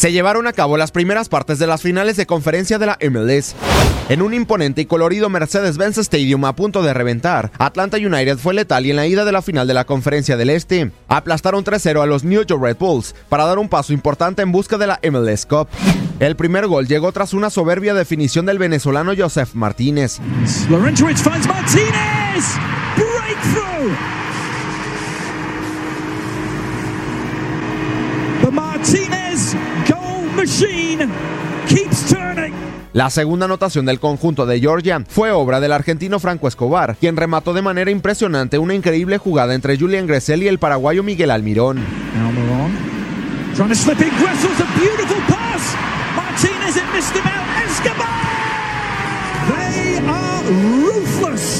Se llevaron a cabo las primeras partes de las finales de conferencia de la MLS. En un imponente y colorido Mercedes-Benz Stadium a punto de reventar, Atlanta United fue letal y en la ida de la final de la Conferencia del Este aplastaron 3-0 a los New York Red Bulls para dar un paso importante en busca de la MLS Cup. El primer gol llegó tras una soberbia definición del venezolano Joseph Martínez. Martínez! Breakthrough! Martinez goal machine keeps turning. La segunda anotación del conjunto de Georgia fue obra del argentino Franco Escobar, quien remató de manera impresionante una increíble jugada entre Julian Gressel y el paraguayo Miguel Almirón. Almiron trying to slip in. Gressel's a beautiful pass. Martinez it missed him out. Escobar.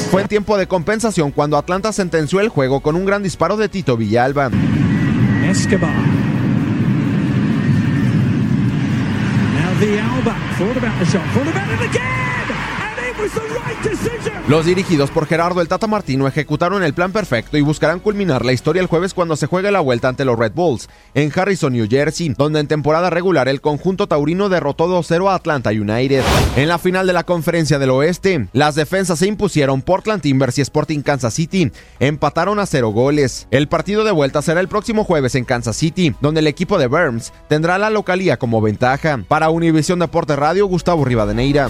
Fue en tiempo de compensación cuando Atlanta sentenció el juego con un gran disparo de Tito Villalba. Escobar. The Alba. Thought about the shot, thought about it again, Los dirigidos por Gerardo el Tata Martino ejecutaron el plan perfecto y buscarán culminar la historia el jueves cuando se juegue la vuelta ante los Red Bulls en Harrison, New Jersey, donde en temporada regular el conjunto taurino derrotó 2-0 a Atlanta United. En la final de la Conferencia del Oeste, las defensas se impusieron Portland Timbers y Sporting Kansas City, empataron a cero goles. El partido de vuelta será el próximo jueves en Kansas City, donde el equipo de Burns tendrá la localía como ventaja. Para Univisión Deporte Radio, Gustavo Rivadeneira.